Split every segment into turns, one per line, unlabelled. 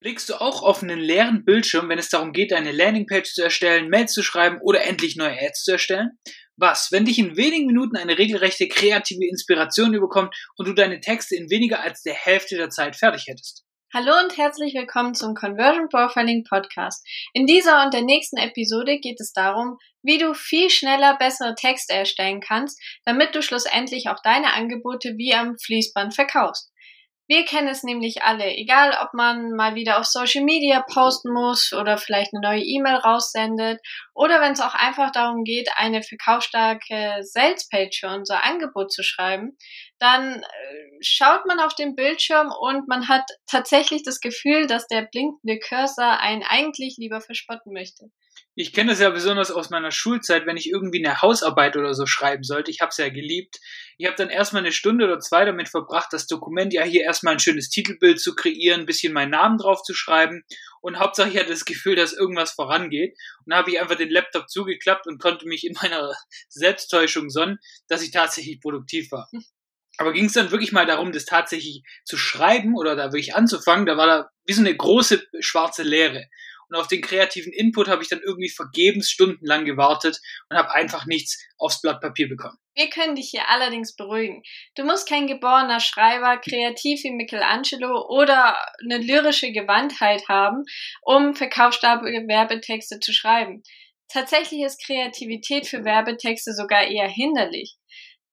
Blickst du auch auf einen leeren Bildschirm, wenn es darum geht, eine Landingpage zu erstellen, Mails zu schreiben oder endlich neue Ads zu erstellen? Was, wenn dich in wenigen Minuten eine regelrechte kreative Inspiration überkommt und du deine Texte in weniger als der Hälfte der Zeit fertig hättest?
Hallo und herzlich willkommen zum Conversion Profiling Podcast. In dieser und der nächsten Episode geht es darum, wie du viel schneller bessere Texte erstellen kannst, damit du schlussendlich auch deine Angebote wie am Fließband verkaufst. Wir kennen es nämlich alle, egal ob man mal wieder auf Social Media posten muss oder vielleicht eine neue E-Mail raussendet oder wenn es auch einfach darum geht, eine verkaufsstarke Salespage für unser Angebot zu schreiben, dann äh, schaut man auf den Bildschirm und man hat tatsächlich das Gefühl, dass der blinkende Cursor einen eigentlich lieber verspotten möchte.
Ich kenne das ja besonders aus meiner Schulzeit, wenn ich irgendwie eine Hausarbeit oder so schreiben sollte. Ich habe es ja geliebt. Ich habe dann erstmal eine Stunde oder zwei damit verbracht, das Dokument ja hier erstmal ein schönes Titelbild zu kreieren, ein bisschen meinen Namen drauf zu schreiben und Hauptsache ich hatte das Gefühl, dass irgendwas vorangeht. Und dann habe ich einfach den Laptop zugeklappt und konnte mich in meiner Selbsttäuschung sonnen, dass ich tatsächlich produktiv war. Aber ging es dann wirklich mal darum, das tatsächlich zu schreiben oder da wirklich anzufangen, da war da wie so eine große schwarze Leere. Und auf den kreativen Input habe ich dann irgendwie vergebens stundenlang gewartet und habe einfach nichts aufs Blatt Papier bekommen.
Wir können dich hier allerdings beruhigen. Du musst kein geborener Schreiber, kreativ wie Michelangelo oder eine lyrische Gewandtheit haben, um verkaufsstarke Werbetexte zu schreiben. Tatsächlich ist Kreativität für Werbetexte sogar eher hinderlich.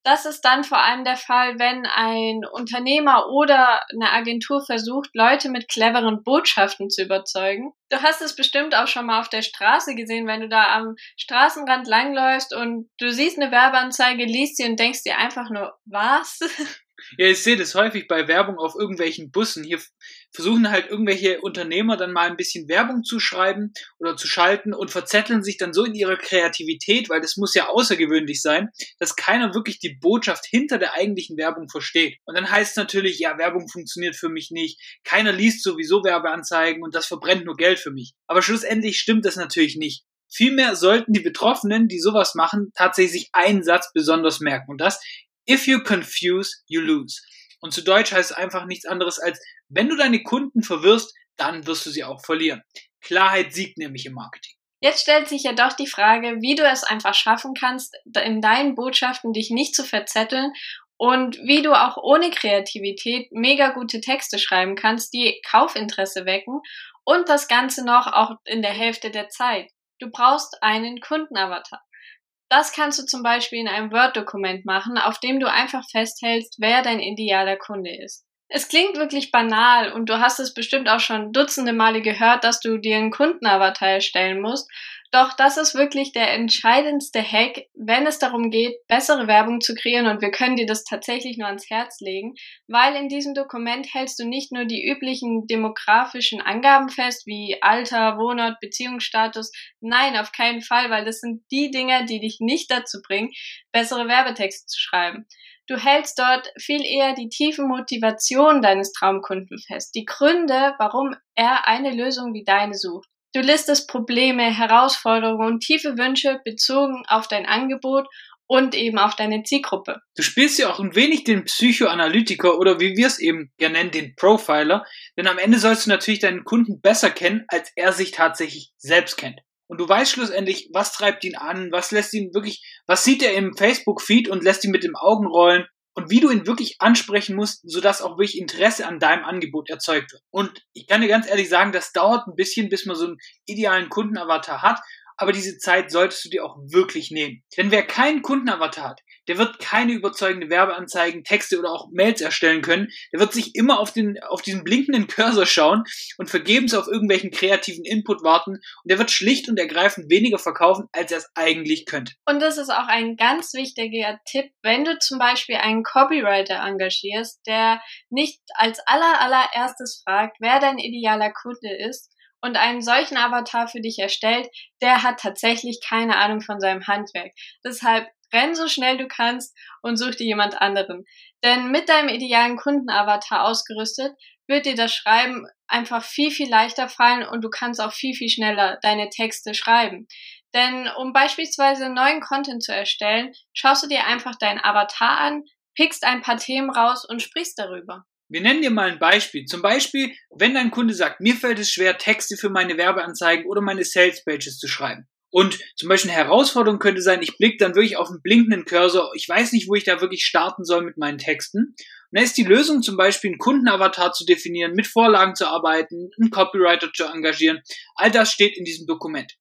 Das ist dann vor allem der Fall, wenn ein Unternehmer oder eine Agentur versucht, Leute mit cleveren Botschaften zu überzeugen. Du hast es bestimmt auch schon mal auf der Straße gesehen, wenn du da am Straßenrand langläufst und du siehst eine Werbeanzeige, liest sie und denkst dir einfach nur, was?
Ja, ich sehe das häufig bei Werbung auf irgendwelchen Bussen. Hier versuchen halt irgendwelche Unternehmer dann mal ein bisschen Werbung zu schreiben oder zu schalten und verzetteln sich dann so in ihrer Kreativität, weil das muss ja außergewöhnlich sein, dass keiner wirklich die Botschaft hinter der eigentlichen Werbung versteht. Und dann heißt es natürlich, ja, Werbung funktioniert für mich nicht. Keiner liest sowieso Werbeanzeigen und das verbrennt nur Geld für mich. Aber schlussendlich stimmt das natürlich nicht. Vielmehr sollten die Betroffenen, die sowas machen, tatsächlich einen Satz besonders merken. Und das, If you confuse, you lose. Und zu Deutsch heißt es einfach nichts anderes als, wenn du deine Kunden verwirrst, dann wirst du sie auch verlieren. Klarheit siegt nämlich im Marketing.
Jetzt stellt sich ja doch die Frage, wie du es einfach schaffen kannst, in deinen Botschaften dich nicht zu verzetteln und wie du auch ohne Kreativität mega gute Texte schreiben kannst, die Kaufinteresse wecken und das Ganze noch auch in der Hälfte der Zeit. Du brauchst einen Kundenavatar. Das kannst du zum Beispiel in einem Word-Dokument machen, auf dem du einfach festhältst, wer dein idealer Kunde ist. Es klingt wirklich banal und du hast es bestimmt auch schon dutzende Male gehört, dass du dir einen Kundenavatar erstellen musst. Doch das ist wirklich der entscheidendste Hack, wenn es darum geht, bessere Werbung zu kreieren und wir können dir das tatsächlich nur ans Herz legen, weil in diesem Dokument hältst du nicht nur die üblichen demografischen Angaben fest, wie Alter, Wohnort, Beziehungsstatus. Nein, auf keinen Fall, weil das sind die Dinge, die dich nicht dazu bringen, bessere Werbetexte zu schreiben. Du hältst dort viel eher die tiefen Motivationen deines Traumkunden fest, die Gründe, warum er eine Lösung wie deine sucht. Du listest Probleme, Herausforderungen und tiefe Wünsche bezogen auf dein Angebot und eben auf deine Zielgruppe.
Du spielst ja auch ein wenig den Psychoanalytiker oder wie wir es eben gerne nennen, den Profiler, denn am Ende sollst du natürlich deinen Kunden besser kennen, als er sich tatsächlich selbst kennt. Und du weißt schlussendlich, was treibt ihn an, was lässt ihn wirklich, was sieht er im Facebook-Feed und lässt ihn mit dem Augen rollen und wie du ihn wirklich ansprechen musst, sodass auch wirklich Interesse an deinem Angebot erzeugt wird. Und ich kann dir ganz ehrlich sagen, das dauert ein bisschen, bis man so einen idealen Kundenavatar hat, aber diese Zeit solltest du dir auch wirklich nehmen. Denn wer keinen Kundenavatar hat, der wird keine überzeugende Werbeanzeigen, Texte oder auch Mails erstellen können. Der wird sich immer auf, den, auf diesen blinkenden Cursor schauen und vergebens auf irgendwelchen kreativen Input warten. Und der wird schlicht und ergreifend weniger verkaufen, als er es eigentlich könnte.
Und das ist auch ein ganz wichtiger Tipp, wenn du zum Beispiel einen Copywriter engagierst, der nicht als aller allererstes fragt, wer dein idealer Kunde ist, und einen solchen Avatar für dich erstellt, der hat tatsächlich keine Ahnung von seinem Handwerk. Deshalb renn so schnell du kannst und such dir jemand anderen. Denn mit deinem idealen Kundenavatar ausgerüstet, wird dir das Schreiben einfach viel, viel leichter fallen und du kannst auch viel, viel schneller deine Texte schreiben. Denn um beispielsweise neuen Content zu erstellen, schaust du dir einfach deinen Avatar an, pickst ein paar Themen raus und sprichst darüber.
Wir nennen dir mal ein Beispiel. Zum Beispiel, wenn dein Kunde sagt, mir fällt es schwer, Texte für meine Werbeanzeigen oder meine Sales Pages zu schreiben. Und zum Beispiel eine Herausforderung könnte sein, ich blicke dann wirklich auf einen blinkenden Cursor. Ich weiß nicht, wo ich da wirklich starten soll mit meinen Texten. Und da ist die Lösung zum Beispiel, einen Kundenavatar zu definieren, mit Vorlagen zu arbeiten, einen Copywriter zu engagieren. All das steht in diesem Dokument.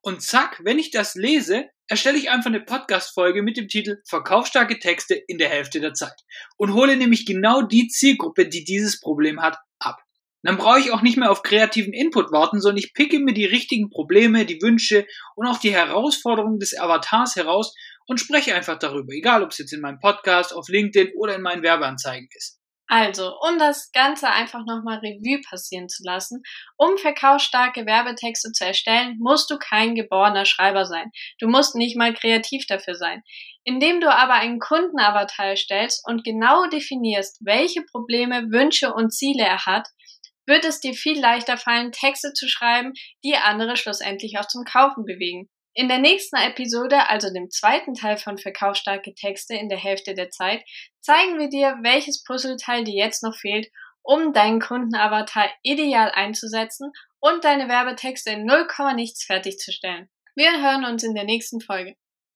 Und zack, wenn ich das lese, erstelle ich einfach eine Podcast-Folge mit dem Titel Verkaufsstarke Texte in der Hälfte der Zeit und hole nämlich genau die Zielgruppe, die dieses Problem hat, ab. Dann brauche ich auch nicht mehr auf kreativen Input warten, sondern ich picke mir die richtigen Probleme, die Wünsche und auch die Herausforderungen des Avatars heraus und spreche einfach darüber, egal ob es jetzt in meinem Podcast, auf LinkedIn oder in meinen Werbeanzeigen ist.
Also, um das Ganze einfach nochmal Revue passieren zu lassen, um verkaufsstarke Werbetexte zu erstellen, musst du kein geborener Schreiber sein. Du musst nicht mal kreativ dafür sein. Indem du aber einen Kundenavatar erstellst und genau definierst, welche Probleme, Wünsche und Ziele er hat, wird es dir viel leichter fallen, Texte zu schreiben, die andere schlussendlich auch zum Kaufen bewegen. In der nächsten Episode, also dem zweiten Teil von Verkaufsstarke Texte in der Hälfte der Zeit, zeigen wir dir, welches Puzzleteil dir jetzt noch fehlt, um deinen Kundenavatar ideal einzusetzen und deine Werbetexte in 0, nichts fertigzustellen. Wir hören uns in der nächsten Folge.